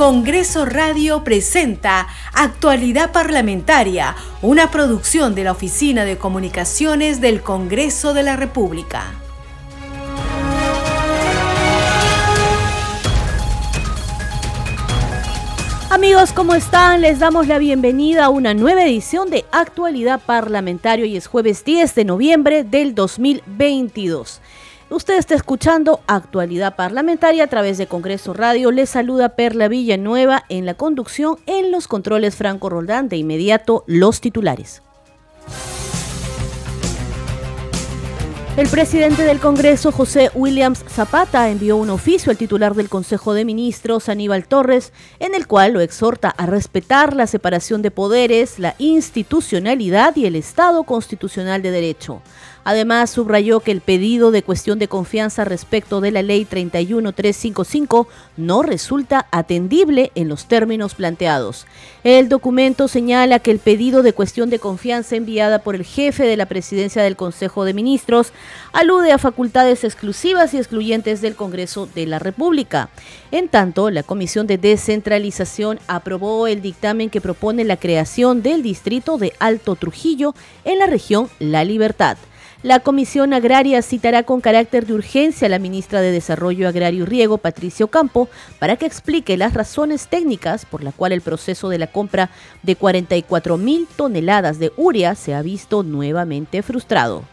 Congreso Radio presenta Actualidad Parlamentaria, una producción de la Oficina de Comunicaciones del Congreso de la República. Amigos, ¿cómo están? Les damos la bienvenida a una nueva edición de Actualidad Parlamentaria y es jueves 10 de noviembre del 2022. Usted está escuchando Actualidad Parlamentaria a través de Congreso Radio. Le saluda Perla Villanueva en la conducción en los controles Franco Roldán. De inmediato, los titulares. El presidente del Congreso, José Williams Zapata, envió un oficio al titular del Consejo de Ministros, Aníbal Torres, en el cual lo exhorta a respetar la separación de poderes, la institucionalidad y el Estado constitucional de derecho. Además, subrayó que el pedido de cuestión de confianza respecto de la ley 31355 no resulta atendible en los términos planteados. El documento señala que el pedido de cuestión de confianza enviada por el jefe de la presidencia del Consejo de Ministros alude a facultades exclusivas y excluyentes del Congreso de la República. En tanto, la Comisión de Descentralización aprobó el dictamen que propone la creación del distrito de Alto Trujillo en la región La Libertad. La Comisión Agraria citará con carácter de urgencia a la ministra de Desarrollo Agrario y Riego, Patricio Campo, para que explique las razones técnicas por la cual el proceso de la compra de 44 mil toneladas de urea se ha visto nuevamente frustrado.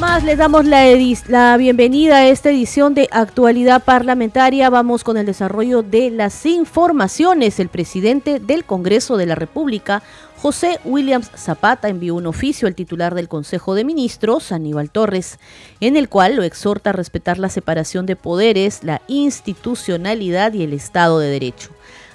Más les damos la, la, bienvenida a esta edición de Actualidad Parlamentaria. Vamos con el desarrollo de las informaciones. El presidente del Congreso de la República, José Williams Zapata, envió un oficio al titular del Consejo de Ministros, Aníbal Torres, en el cual lo exhorta a respetar la separación de poderes, la institucionalidad y el Estado de Derecho.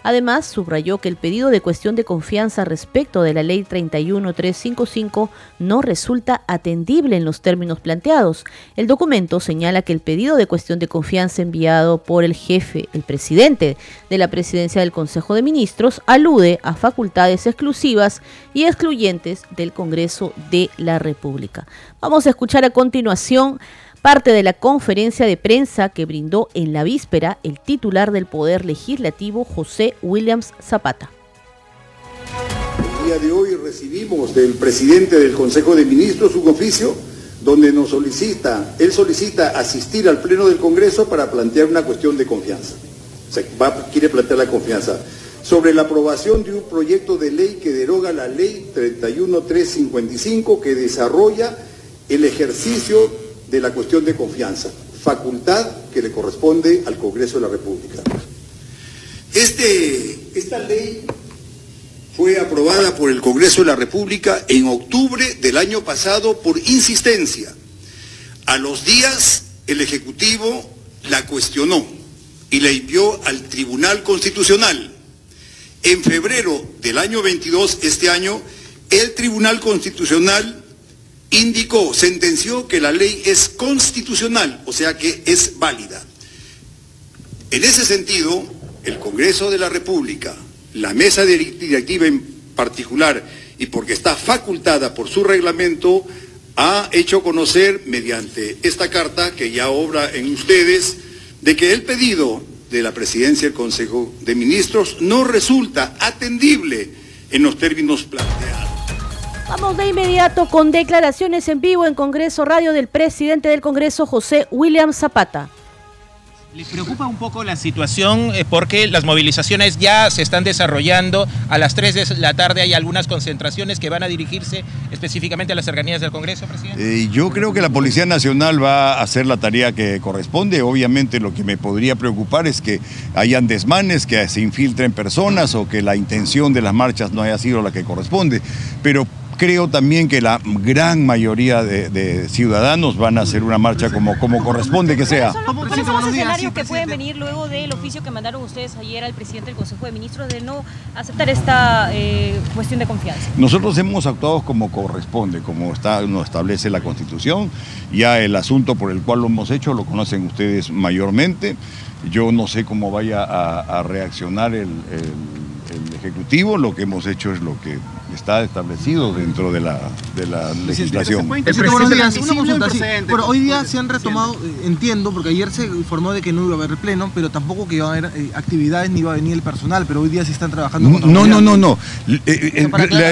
Además, subrayó que el pedido de cuestión de confianza respecto de la ley 31355 no resulta atendible en los términos planteados. El documento señala que el pedido de cuestión de confianza enviado por el jefe, el presidente de la presidencia del Consejo de Ministros, alude a facultades exclusivas y excluyentes del Congreso de la República. Vamos a escuchar a continuación parte de la conferencia de prensa que brindó en la víspera el titular del Poder Legislativo, José Williams Zapata. El día de hoy recibimos del presidente del Consejo de Ministros un oficio donde nos solicita, él solicita asistir al Pleno del Congreso para plantear una cuestión de confianza. Se va, quiere plantear la confianza sobre la aprobación de un proyecto de ley que deroga la ley 31355 que desarrolla el ejercicio de la cuestión de confianza, facultad que le corresponde al Congreso de la República. Este, esta ley fue aprobada por el Congreso de la República en octubre del año pasado por insistencia. A los días el Ejecutivo la cuestionó y la envió al Tribunal Constitucional. En febrero del año 22, este año, el Tribunal Constitucional indicó, sentenció que la ley es constitucional, o sea que es válida. En ese sentido, el Congreso de la República, la mesa directiva en particular, y porque está facultada por su reglamento, ha hecho conocer mediante esta carta que ya obra en ustedes, de que el pedido de la presidencia del Consejo de Ministros no resulta atendible en los términos planteados. Vamos de inmediato con declaraciones en vivo en Congreso Radio del presidente del Congreso, José William Zapata. ¿Les preocupa un poco la situación eh, porque las movilizaciones ya se están desarrollando? A las 3 de la tarde hay algunas concentraciones que van a dirigirse específicamente a las cercanías del Congreso, presidente. Eh, yo creo que la Policía Nacional va a hacer la tarea que corresponde. Obviamente lo que me podría preocupar es que hayan desmanes, que se infiltren personas o que la intención de las marchas no haya sido la que corresponde. Pero creo también que la gran mayoría de, ciudadanos van a hacer una marcha como, como corresponde que sea. ¿Cuáles son los escenarios que pueden venir luego del oficio que mandaron ustedes ayer al presidente del Consejo de Ministros de no aceptar esta eh, cuestión de confianza? Nosotros hemos actuado como corresponde, como está, nos establece la Constitución. Ya el asunto por el cual lo hemos hecho lo conocen ustedes mayormente. Yo no sé cómo vaya a, reaccionar el Ejecutivo, lo que hemos hecho es lo que está establecido dentro de la, de la legislación. Bueno, hoy día se han retomado, eh, entiendo, porque ayer se informó de que no iba a haber pleno, pero tampoco que iba a haber eh, actividades ni iba a venir el personal, pero hoy día sí están trabajando. No, no, no, no,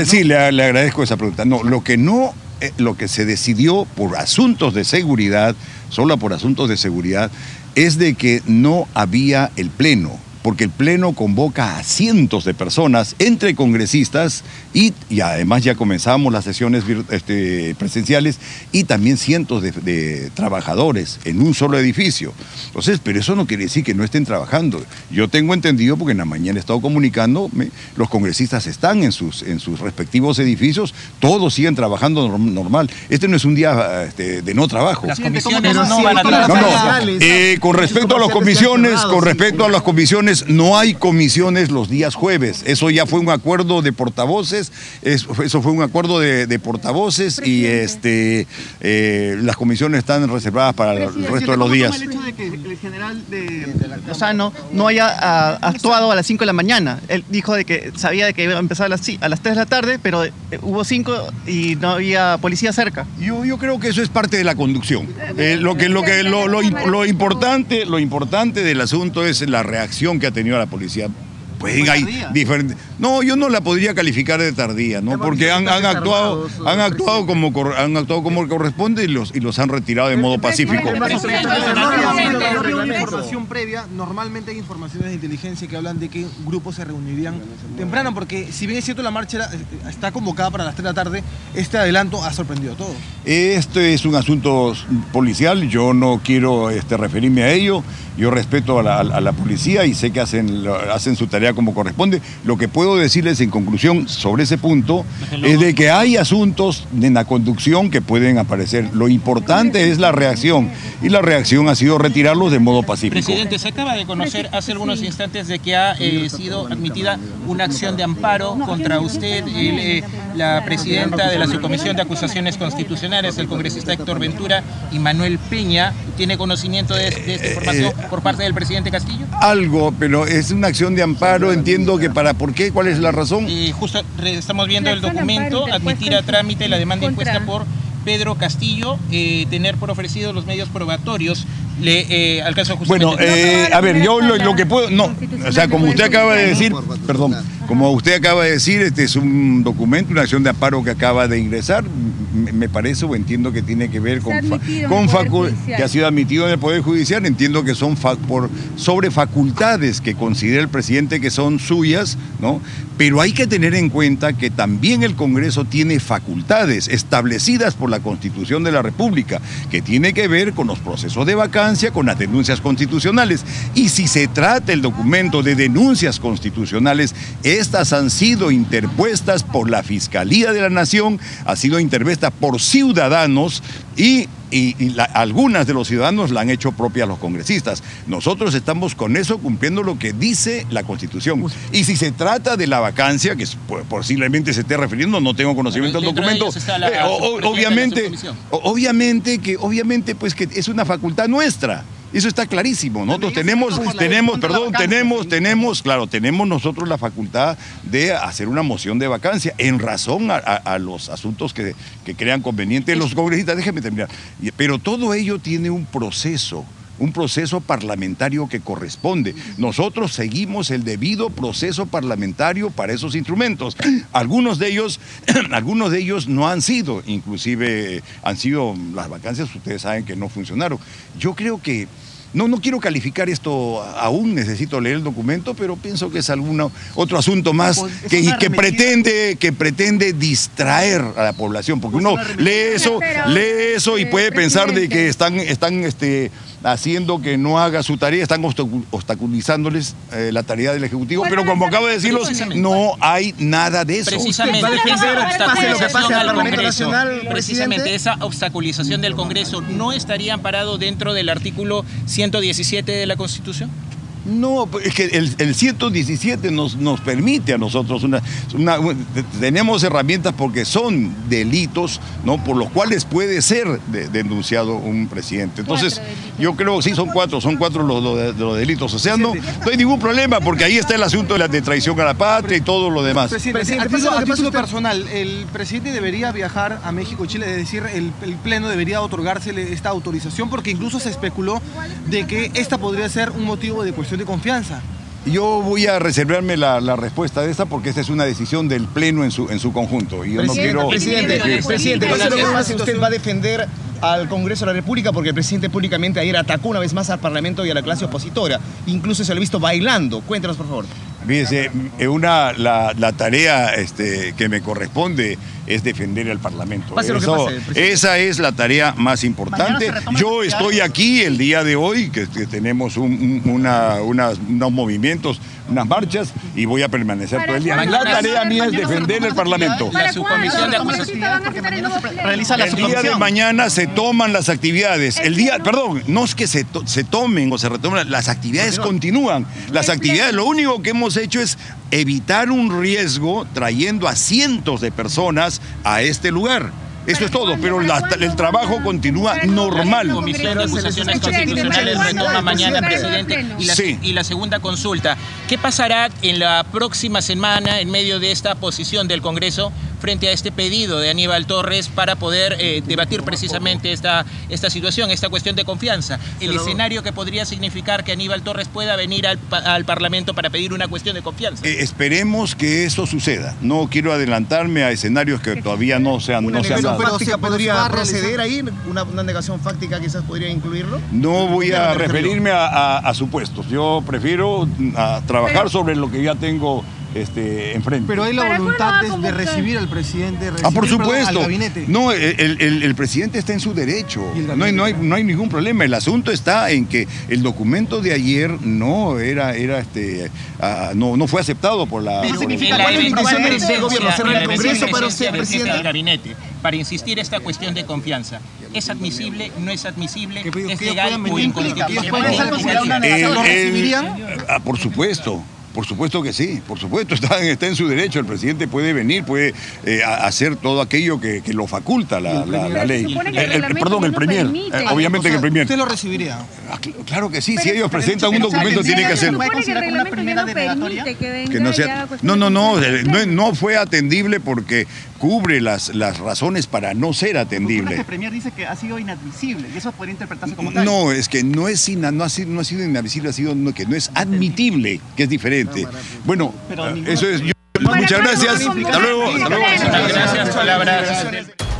sí, le, agradezco esa pregunta. No, lo que no, lo que se decidió por asuntos de seguridad, solo por asuntos de seguridad, es de que no había el pleno porque el Pleno convoca a cientos de personas, entre congresistas, y, además ya comenzamos las sesiones este, presenciales, y también cientos de, trabajadores en un solo edificio. Entonces, pero eso no quiere decir que no estén trabajando. Yo tengo entendido, porque en la mañana he estado comunicando, los congresistas están en sus, en sus respectivos edificios, todos siguen trabajando normal. Este no es un día este, de no trabajo. Las comisiones no van a trabajar. No, no. Eh, con respecto a las comisiones, con respecto a las comisiones, no hay comisiones los días jueves. Eso ya fue un acuerdo de portavoces, eso fue un acuerdo de, portavoces y este eh, las comisiones están reservadas para el resto de los días. el hecho de que el general de Lozano no haya ah, actuado a las 5 de la mañana. Él dijo de que sabía de que iba a empezar a las, a las 3 de la tarde, pero eh, hubo 5 y no había policía cerca. Yo, yo creo que eso es parte de la conducción. Eh, lo que, lo, que, lo, lo, importante, lo importante del asunto es la reacción que ha tenido la policía. Pues hay diferentes. No, yo no la podría calificar de tardía, ¿no? Porque han, actuado, han actuado como han actuado como corresponde y los y los han retirado de modo pacífico. información previa, normalmente hay informaciones de inteligencia que hablan de que grupos se reunirían temprano, porque si bien es cierto la marcha eh, está convocada para las 3 de la tarde, este adelanto ha sorprendido a todos. Este es un asunto policial, yo no quiero este, referirme a ello. Yo respeto a la, policía y sé que hacen, hacen su tarea como corresponde. Lo que puedo decirles en conclusión sobre ese punto es de que hay asuntos en la conducción que pueden aparecer. Lo importante es la reacción y la reacción ha sido retirarlos de modo pacífico. Presidente, se acaba de conocer hace algunos instantes de que ha eh, sido admitida una acción de amparo contra usted, eh, la presidenta de la Subcomisión de Acusaciones Constitucionales, el congresista Héctor Ventura y Manuel Peña. ¿Tiene conocimiento de, de esta información? Por parte del presidente Castillo? Algo, pero es una acción de amparo, entiendo que para por qué, cuál es la razón. Y justo estamos viendo el documento, admitir a trámite la demanda impuesta por Pedro Castillo, eh, tener por ofrecido los medios probatorios. Le eh, alcanzo Bueno, eh, a ver, yo lo, que puedo, no, o sea, como usted acaba de decir, perdón, como usted acaba de decir, este es un documento, una acción de amparo que acaba de ingresar, me parece o entiendo que tiene que ver con, con que ha sido admitido en el Poder Judicial, entiendo que son por sobre facultades que considera el presidente que son suyas, ¿no? Pero hay que tener en cuenta que también el Congreso tiene facultades establecidas por la Constitución de la República, que tiene que ver con los procesos de vacancia con las denuncias constitucionales. Y si se trata el documento de denuncias constitucionales, estas han sido interpuestas por la Fiscalía de la Nación, ha sido interpuesta por ciudadanos y algunas de los ciudadanos la han hecho propia a los congresistas. Nosotros estamos con eso cumpliendo lo que dice la Constitución. Y si se trata de la vacancia, que posiblemente se esté refiriendo, no tengo conocimiento del documento, eh, obviamente, obviamente que, obviamente, pues que es una facultad nuestra. Eso está clarísimo. Nosotros tenemos, tenemos, perdón, tenemos, tenemos, claro, tenemos nosotros la facultad de hacer una moción de vacancia en razón a, los asuntos que, crean convenientes los congresistas. Déjeme terminar. Pero todo ello tiene un proceso un proceso parlamentario que corresponde. Nosotros seguimos el debido proceso parlamentario para esos instrumentos. Algunos de ellos, algunos de ellos no han sido, inclusive han sido las vacancias, ustedes saben que no funcionaron. Yo creo que no, no quiero calificar esto aún, necesito leer el documento, pero pienso que es algún otro asunto más pues, que, que, pretende, que pretende distraer a la población, porque uno lee eso, lee eso y puede pensar de que están, están este, haciendo que no haga su tarea, están obstaculizándoles eh, la tarea del Ejecutivo, pero como acabo de decirlo, no hay nada de eso. Precisamente, esa Congreso, precisamente esa obstaculización del Congreso no estaría amparado dentro del artículo 117 de la Constitución. No, es que el, 117 nos, nos permite a nosotros una, tenemos herramientas porque son delitos, ¿no? Por los cuales puede ser denunciado un presidente. Entonces, yo creo que sí son cuatro, son cuatro los, los, delitos. O sea, no, no, hay ningún problema porque ahí está el asunto de la de traición a la patria y todo lo demás. Presidente, a título, personal, el presidente debería viajar a México y Chile, es decir, el, el pleno debería otorgársele esta autorización porque incluso se especuló de que esta podría ser un motivo de cuestión de confianza. Yo voy a reservarme la, respuesta de esta porque esta es una decisión del Pleno en su, en su conjunto. Y yo no quiero... Presidente, presidente, usted va a defender al Congreso de la República porque el presidente públicamente ayer atacó una vez más al Parlamento y a la clase opositora. Incluso se lo ha visto bailando. Cuéntanos, por favor. Fíjese, una, la, la tarea este, que me corresponde es defender al Parlamento. esa es la tarea más importante. Yo estoy aquí el día de hoy, que, tenemos una, unos movimientos, unas marchas, y voy a permanecer todo el día. La tarea mía es defender el Parlamento. La subcomisión de El día de mañana se toman las actividades. El día, perdón, no es que se, se tomen o se retomen, las actividades continúan. Las actividades, lo único que hemos hecho es evitar un riesgo trayendo a cientos de personas a este lugar. Eso es todo, pero el trabajo continúa normal. La Comisión de Acusaciones Constitucionales retoma mañana, presidente. Y la, y la segunda consulta, ¿qué pasará en la próxima semana en medio de esta posición del Congreso frente a este pedido de Aníbal Torres para poder eh, debatir precisamente esta, esta situación, esta cuestión de confianza. El escenario que podría significar que Aníbal Torres pueda venir al, Parlamento para pedir una cuestión de confianza. Eh, esperemos que eso suceda. No quiero adelantarme a escenarios que todavía no se han, no se dado. fáctica podría proceder ahí? Una, ¿Una, negación fáctica quizás podría incluirlo? No voy a referirme a, supuestos. Yo prefiero mm, trabajar sobre lo que ya tengo este, enfrente. Pero hay la voluntad de, recibir al presidente, ah, por supuesto. No, el, presidente está en su derecho. No hay, no, hay, no hay ningún problema. El asunto está en que el documento de ayer no era, era este, ah, no, no fue aceptado por la. Pero significa la invitación del gobierno hacer el Congreso para usted, presidente del gabinete para insistir esta cuestión de confianza. ¿Es admisible? ¿No es admisible? ¿Es legal o inconstitucional? Ah, por supuesto. Por supuesto que sí, por supuesto, está, está en su derecho, el presidente puede venir, puede eh, hacer todo aquello que, lo faculta la, ley. perdón, el premier, eh, obviamente que el premier. ¿Usted lo recibiría? Ah, claro que sí, si ellos presentan un documento tiene que hacerlo. Que no sea, no, no, no, no, no fue atendible porque cubre las, las razones para no ser atendible. El premier dice que ha sido inadmisible y eso podría interpretarse como tal. No, es que no, es no, ha sido, no ha sido inadmisible, ha sido que no es admitible, que es diferente. Bueno, eso es. muchas gracias. Hasta luego. Hasta luego. Gracias, palabras.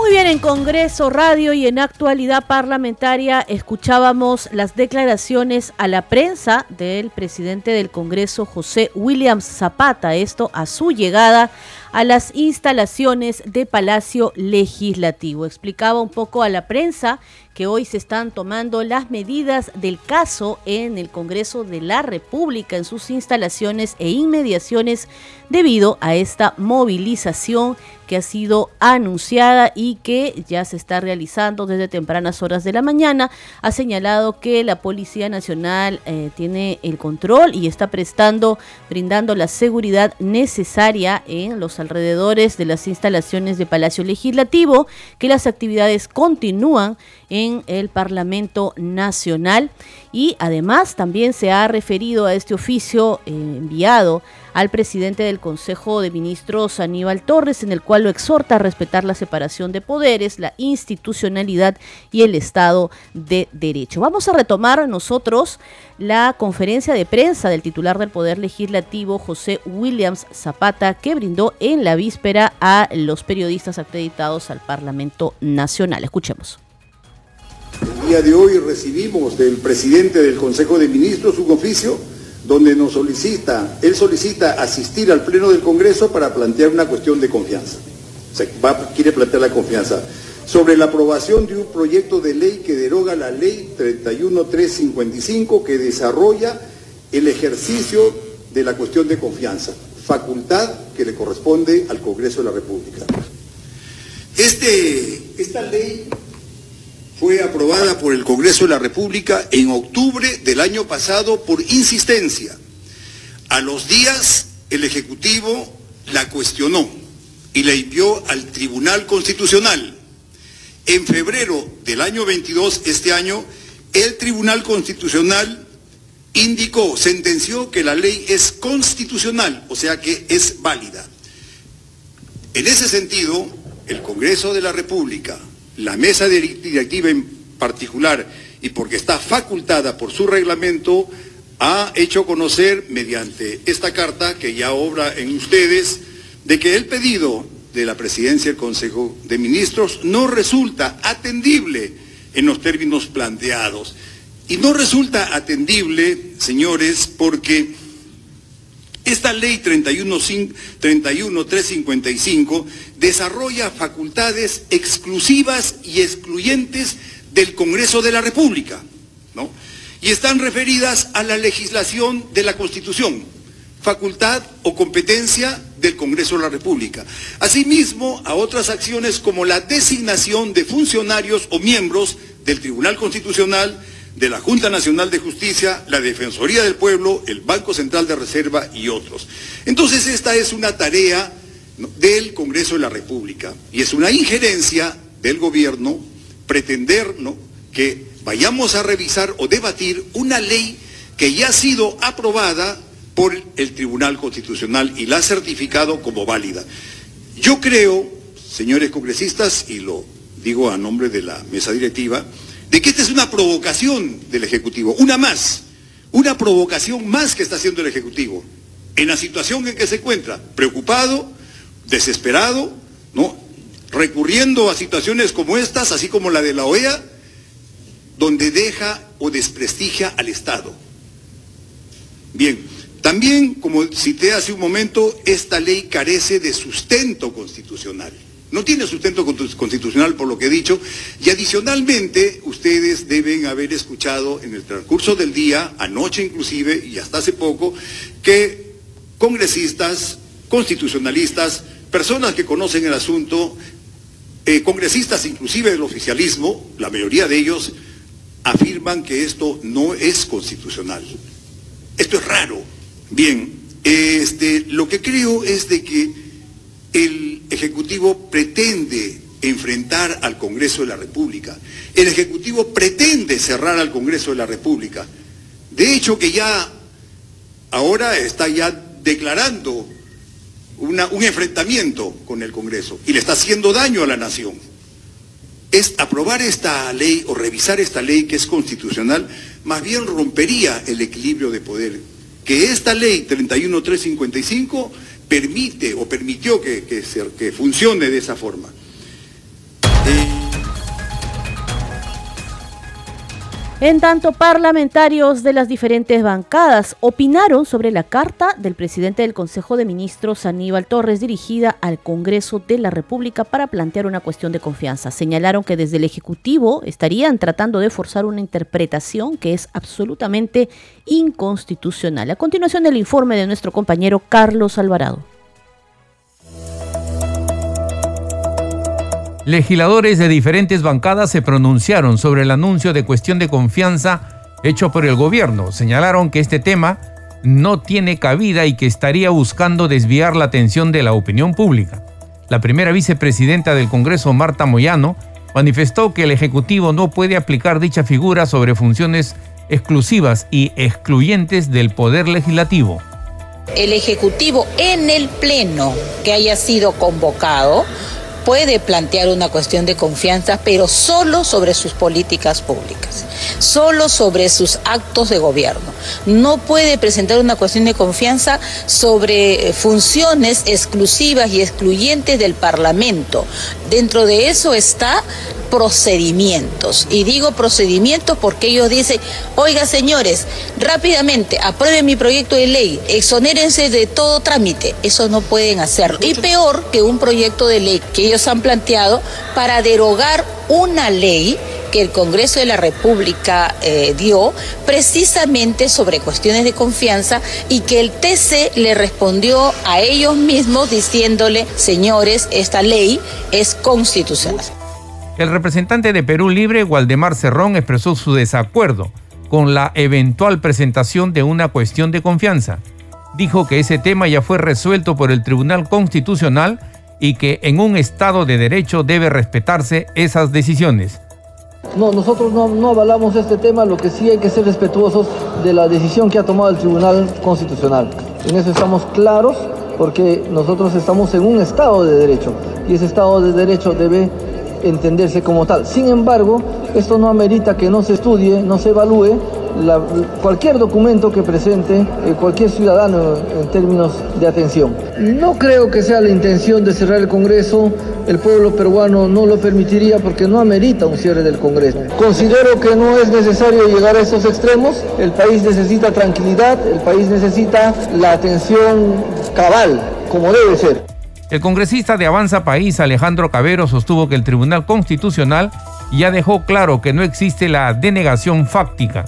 Muy bien, en Congreso Radio y en actualidad parlamentaria escuchábamos las declaraciones a la prensa del presidente del Congreso, José Williams Zapata, esto a su llegada a las instalaciones de Palacio Legislativo. Explicaba un poco a la prensa que hoy se están tomando las medidas del caso en el Congreso de la República, en sus instalaciones e inmediaciones, debido a esta movilización que ha sido anunciada y que ya se está realizando desde tempranas horas de la mañana. Ha señalado que la Policía Nacional eh, tiene el control y está prestando, brindando la seguridad necesaria en los alrededores de las instalaciones de Palacio Legislativo, que las actividades continúan en el Parlamento Nacional y además también se ha referido a este oficio eh, enviado al presidente del Consejo de Ministros, Aníbal Torres, en el cual lo exhorta a respetar la separación de poderes, la institucionalidad y el Estado de Derecho. Vamos a retomar nosotros la conferencia de prensa del titular del Poder Legislativo, José Williams Zapata, que brindó en la víspera a los periodistas acreditados al Parlamento Nacional. Escuchemos. Día de hoy recibimos del presidente del Consejo de Ministros un oficio donde nos solicita, él solicita asistir al Pleno del Congreso para plantear una cuestión de confianza. O quiere plantear la confianza sobre la aprobación de un proyecto de ley que deroga la ley 31355 que desarrolla el ejercicio de la cuestión de confianza, facultad que le corresponde al Congreso de la República. Este, esta ley fue aprobada por el Congreso de la República en octubre del año pasado por insistencia. A los días el Ejecutivo la cuestionó y la envió al Tribunal Constitucional. En febrero del año 22, este año, el Tribunal Constitucional indicó, sentenció que la ley es constitucional, o sea que es válida. En ese sentido, el Congreso de la República, la mesa directiva en particular, y porque está facultada por su reglamento, ha hecho conocer mediante esta carta que ya obra en ustedes, de que el pedido de la presidencia del Consejo de Ministros no resulta atendible en los términos planteados. Y no resulta atendible, señores, porque esta ley 31355 desarrolla facultades exclusivas y excluyentes del Congreso de la República, ¿no? Y están referidas a la legislación de la Constitución, facultad o competencia del Congreso de la República. Asimismo, a otras acciones como la designación de funcionarios o miembros del Tribunal Constitucional, de la Junta Nacional de Justicia, la Defensoría del Pueblo, el Banco Central de Reserva y otros. Entonces esta es una tarea del Congreso de la República y es una injerencia del gobierno pretender que vayamos a revisar o debatir una ley que ya ha sido aprobada por el Tribunal Constitucional y la ha certificado como válida. Yo creo, señores congresistas, y lo digo a nombre de la mesa directiva, de que esta es una provocación del Ejecutivo, una más, una provocación más que está haciendo el Ejecutivo, en la situación en que se encuentra, preocupado, desesperado, ¿no? recurriendo a situaciones como estas, así como la de la OEA, donde deja o desprestigia al Estado. Bien, también, como cité hace un momento, esta ley carece de sustento constitucional. No tiene sustento constitucional por lo que he dicho y adicionalmente ustedes deben haber escuchado en el transcurso del día, anoche inclusive y hasta hace poco, que congresistas, constitucionalistas, personas que conocen el asunto, eh, congresistas inclusive del oficialismo, la mayoría de ellos, afirman que esto no es constitucional. Esto es raro. Bien, este, lo que creo es de que el Ejecutivo pretende enfrentar al Congreso de la República. El Ejecutivo pretende cerrar al Congreso de la República. De hecho, que ya ahora está ya declarando un enfrentamiento con el Congreso y le está haciendo daño a la nación. Es aprobar esta ley o revisar esta ley que es constitucional, más bien rompería el equilibrio de poder. Que esta ley 31355 permite o permitió que, que, funcione de esa forma. En tanto, parlamentarios de las diferentes bancadas opinaron sobre la carta del presidente del Consejo de Ministros, Aníbal Torres, dirigida al Congreso de la República para plantear una cuestión de confianza. Señalaron que desde el Ejecutivo estarían tratando de forzar una interpretación que es absolutamente inconstitucional. A continuación, el informe de nuestro compañero Carlos Alvarado. Legisladores de diferentes bancadas se pronunciaron sobre el anuncio de cuestión de confianza hecho por el gobierno. Señalaron que este tema no tiene cabida y que estaría buscando desviar la atención de la opinión pública. La primera vicepresidenta del Congreso, Marta Moyano, manifestó que el Ejecutivo no puede aplicar dicha figura sobre funciones exclusivas y excluyentes del Poder Legislativo. El Ejecutivo en el Pleno que haya sido convocado puede plantear una cuestión de confianza, pero solo sobre sus políticas públicas, solo sobre sus actos de gobierno. No puede presentar una cuestión de confianza sobre funciones exclusivas y excluyentes del Parlamento. Dentro de eso está procedimientos. Y digo procedimientos porque ellos dicen, oiga señores, rápidamente aprueben mi proyecto de ley, exonérense de todo trámite. Eso no pueden hacerlo. Y peor que un proyecto de ley que ellos han planteado para derogar una ley que el Congreso de la República eh, dio precisamente sobre cuestiones de confianza y que el TC le respondió a ellos mismos diciéndole, señores, esta ley es constitucional. El representante de Perú Libre, Waldemar Cerrón, expresó su desacuerdo con la eventual presentación de una cuestión de confianza. Dijo que ese tema ya fue resuelto por el Tribunal Constitucional y que en un Estado de Derecho debe respetarse esas decisiones. No, nosotros no, no, avalamos este tema, lo que sí hay que ser respetuosos de la decisión que ha tomado el Tribunal Constitucional. En eso estamos claros porque nosotros estamos en un Estado de Derecho y ese Estado de Derecho debe entenderse como tal. Sin embargo, esto no amerita que no se estudie, no se evalúe cualquier documento que presente eh, cualquier ciudadano en términos de atención. No creo que sea la intención de cerrar el Congreso, el pueblo peruano no lo permitiría porque no amerita un cierre del Congreso. Considero que no es necesario llegar a estos extremos, el país necesita tranquilidad, el país necesita la atención cabal, como debe ser. El congresista de Avanza País, Alejandro Cabero, sostuvo que el Tribunal Constitucional ya dejó claro que no existe la denegación fáctica.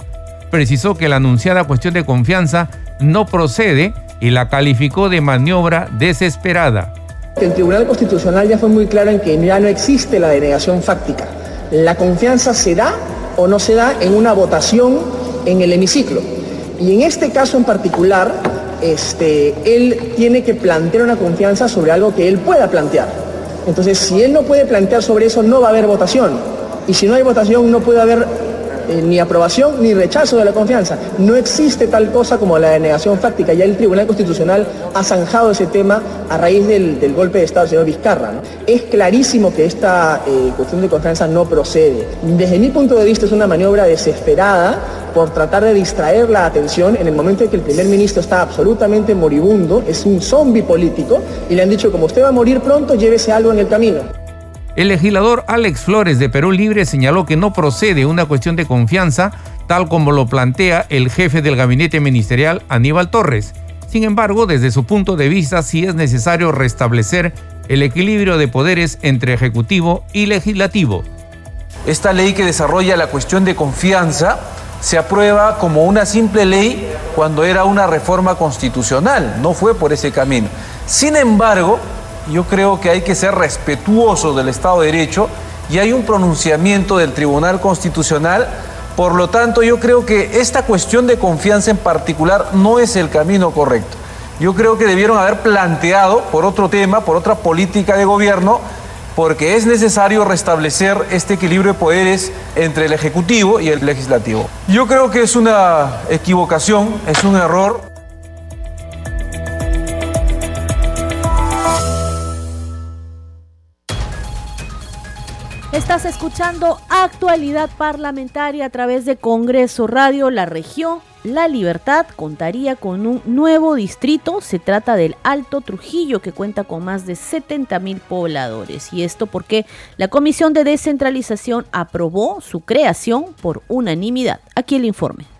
Precisó que la anunciada cuestión de confianza no procede y la calificó de maniobra desesperada. El Tribunal Constitucional ya fue muy claro en que ya no existe la denegación fáctica. La confianza se da o no se da en una votación en el hemiciclo. Y en este caso en particular, este, él tiene que plantear una confianza sobre algo que él pueda plantear. Entonces, si él no puede plantear sobre eso, no va a haber votación. Y si no hay votación, no puede haber eh, ni aprobación ni rechazo de la confianza. No existe tal cosa como la denegación fáctica. Ya el Tribunal Constitucional ha zanjado ese tema a raíz del, golpe de Estado del señor Vizcarra. Es clarísimo que esta eh, cuestión de confianza no procede. Desde mi punto de vista es una maniobra desesperada por tratar de distraer la atención en el momento en que el primer ministro está absolutamente moribundo, es un zombi político, y le han dicho, como usted va a morir pronto, llévese algo en el camino. El legislador Alex Flores de Perú Libre señaló que no procede una cuestión de confianza, tal como lo plantea el jefe del gabinete ministerial Aníbal Torres. Sin embargo, desde su punto de vista, sí es necesario restablecer el equilibrio de poderes entre ejecutivo y legislativo. Esta ley que desarrolla la cuestión de confianza se aprueba como una simple ley cuando era una reforma constitucional, no fue por ese camino. Sin embargo, yo creo que hay que ser respetuoso del Estado de Derecho y hay un pronunciamiento del Tribunal Constitucional. Por lo tanto, yo creo que esta cuestión de confianza en particular no es el camino correcto. Yo creo que debieron haber planteado por otro tema, por otra política de gobierno, porque es necesario restablecer este equilibrio de poderes entre el Ejecutivo y el Legislativo. Yo creo que es una equivocación, es un error. Estás escuchando actualidad parlamentaria a través de Congreso Radio, la región la Libertad contaría con un nuevo distrito. Se trata del Alto Trujillo, que cuenta con más de 70 mil pobladores. Y esto porque la Comisión de Descentralización aprobó su creación por unanimidad. Aquí el informe.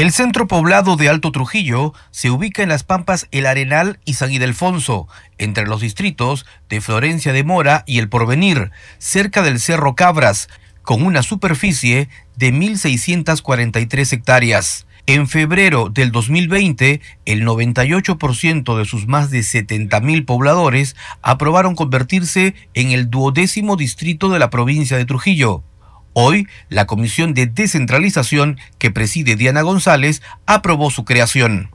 El centro poblado de Alto Trujillo se ubica en las Pampas El Arenal y San Ildefonso, entre los distritos de Florencia de Mora y El Porvenir, cerca del Cerro Cabras, con una superficie de 1.643 hectáreas. En febrero del 2020, el 98% de sus más de 70.000 pobladores aprobaron convertirse en el duodécimo distrito de la provincia de Trujillo. Hoy, la Comisión de Descentralización que preside Diana González aprobó su creación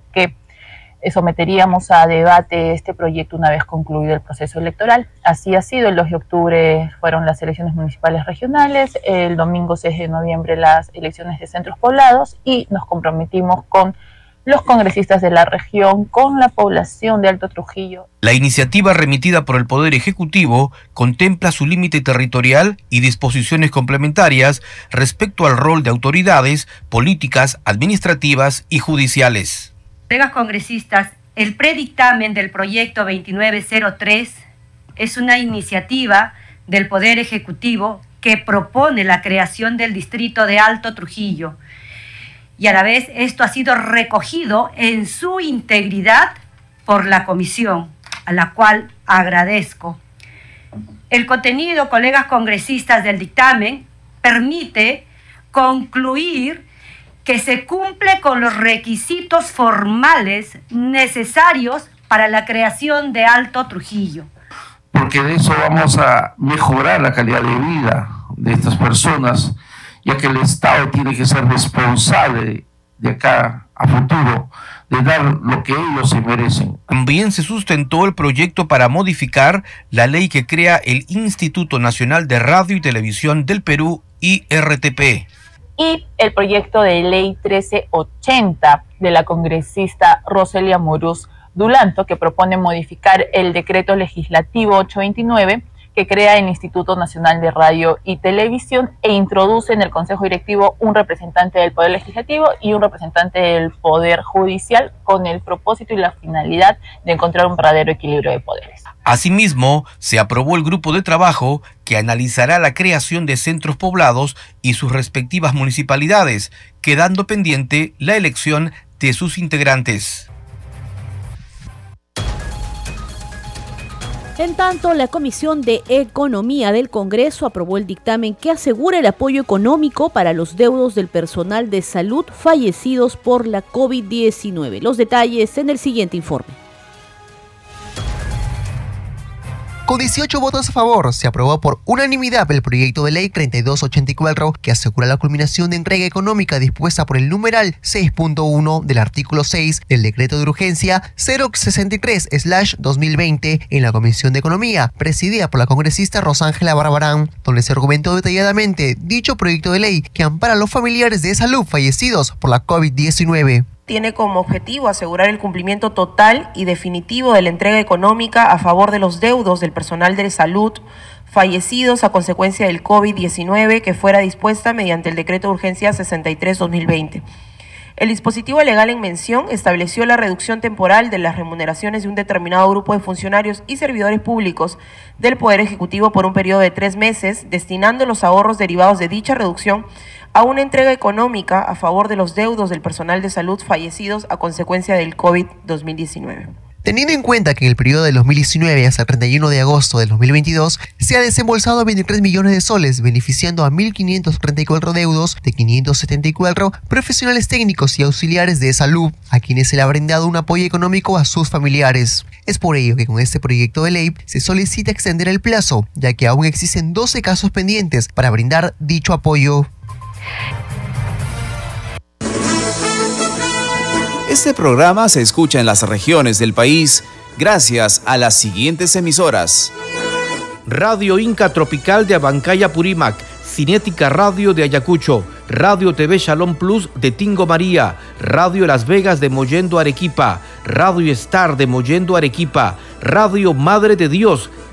someteríamos a debate este proyecto una vez concluido el proceso electoral. Así ha sido, el 2 de octubre fueron las elecciones municipales regionales, el domingo 6 de noviembre las elecciones de centros poblados y nos comprometimos con los congresistas de la región, con la población de Alto Trujillo. La iniciativa remitida por el Poder Ejecutivo contempla su límite territorial y disposiciones complementarias respecto al rol de autoridades políticas, administrativas y judiciales. Colegas congresistas, el predictamen del proyecto 2903 es una iniciativa del Poder Ejecutivo que propone la creación del distrito de Alto Trujillo. Y a la vez esto ha sido recogido en su integridad por la comisión, a la cual agradezco. El contenido, colegas congresistas del dictamen, permite concluir que se cumple con los requisitos formales necesarios para la creación de Alto Trujillo. porque de eso vamos a mejorar la calidad de vida de estas personas, ya que el Estado tiene que ser responsable de acá a futuro de dar lo que ellos se merecen. También se sustentó el proyecto para modificar la ley que crea el Instituto Nacional de Radio y Televisión del Perú, IRTP. Y el proyecto de ley 1380 de la congresista Roselia Morús Dulanto, que propone modificar el decreto legislativo 829 que crea el Instituto Nacional de Radio y Televisión e introduce en el Consejo Directivo un representante del Poder Legislativo y un representante del Poder Judicial con el propósito y la finalidad de encontrar un verdadero equilibrio de poderes. Asimismo, se aprobó el grupo de trabajo que analizará la creación de centros poblados y sus respectivas municipalidades, quedando pendiente la elección de sus integrantes. En tanto, la Comisión de Economía del Congreso aprobó el dictamen que asegura el apoyo económico para los deudos del personal de salud fallecidos por la COVID-19. Los detalles en el siguiente informe. Con 18 votos a favor, se aprobó por unanimidad el proyecto de ley 3284 que asegura la culminación de entrega económica dispuesta por el numeral 6.1 del artículo 6 del decreto de urgencia 063-2020 en la Comisión de Economía, presidida por la congresista Rosángela Barbarán, donde se argumentó detalladamente dicho proyecto de ley que ampara a los familiares de salud fallecidos por la COVID-19 tiene como objetivo asegurar el cumplimiento total y definitivo de la entrega económica a favor de los deudos del personal de salud fallecidos a consecuencia del COVID-19 que fuera dispuesta mediante el decreto de urgencia 63-2020. El dispositivo legal en mención estableció la reducción temporal de las remuneraciones de un determinado grupo de funcionarios y servidores públicos del Poder Ejecutivo por un periodo de tres meses, destinando los ahorros derivados de dicha reducción a una entrega económica a favor de los deudos del personal de salud fallecidos a consecuencia del COVID-2019. Teniendo en cuenta que en el periodo de 2019 hasta el 31 de agosto del 2022 se ha desembolsado 23 millones de soles, beneficiando a 1.534 deudos de 574 profesionales técnicos y auxiliares de salud, a quienes se le ha brindado un apoyo económico a sus familiares. Es por ello que con este proyecto de ley se solicita extender el plazo, ya que aún existen 12 casos pendientes para brindar dicho apoyo. Este programa se escucha en las regiones del país gracias a las siguientes emisoras. Radio Inca Tropical de Abancaya Purímac, Cinética Radio de Ayacucho, Radio TV Shalom Plus de Tingo María, Radio Las Vegas de Mollendo Arequipa, Radio Star de Mollendo Arequipa, Radio Madre de Dios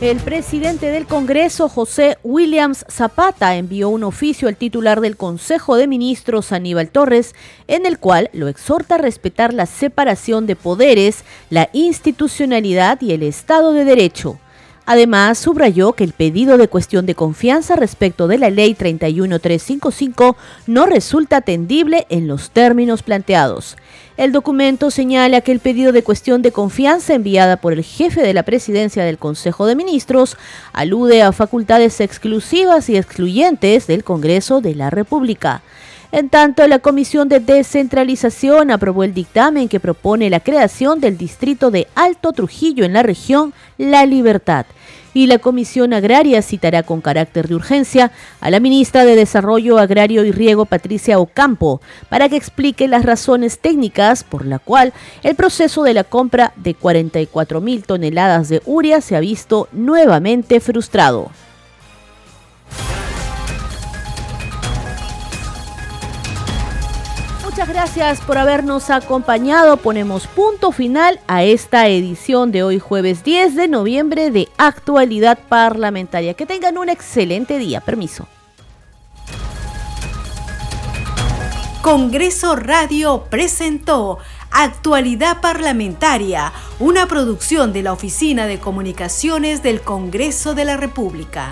El presidente del Congreso, José Williams Zapata, envió un oficio al titular del Consejo de Ministros, Aníbal Torres, en el cual lo exhorta a respetar la separación de poderes, la institucionalidad y el Estado de Derecho. Además, subrayó que el pedido de cuestión de confianza respecto de la Ley 31355 no resulta atendible en los términos planteados. El documento señala que el pedido de cuestión de confianza enviada por el jefe de la presidencia del Consejo de Ministros alude a facultades exclusivas y excluyentes del Congreso de la República. En tanto, la Comisión de Descentralización aprobó el dictamen que propone la creación del distrito de Alto Trujillo en la región La Libertad. Y la Comisión Agraria citará con carácter de urgencia a la ministra de Desarrollo Agrario y Riego, Patricia Ocampo, para que explique las razones técnicas por la cual el proceso de la compra de 44 mil toneladas de uria se ha visto nuevamente frustrado. Muchas gracias por habernos acompañado. Ponemos punto final a esta edición de hoy jueves 10 de noviembre de Actualidad Parlamentaria. Que tengan un excelente día. Permiso. Congreso Radio presentó Actualidad Parlamentaria, una producción de la Oficina de Comunicaciones del Congreso de la República.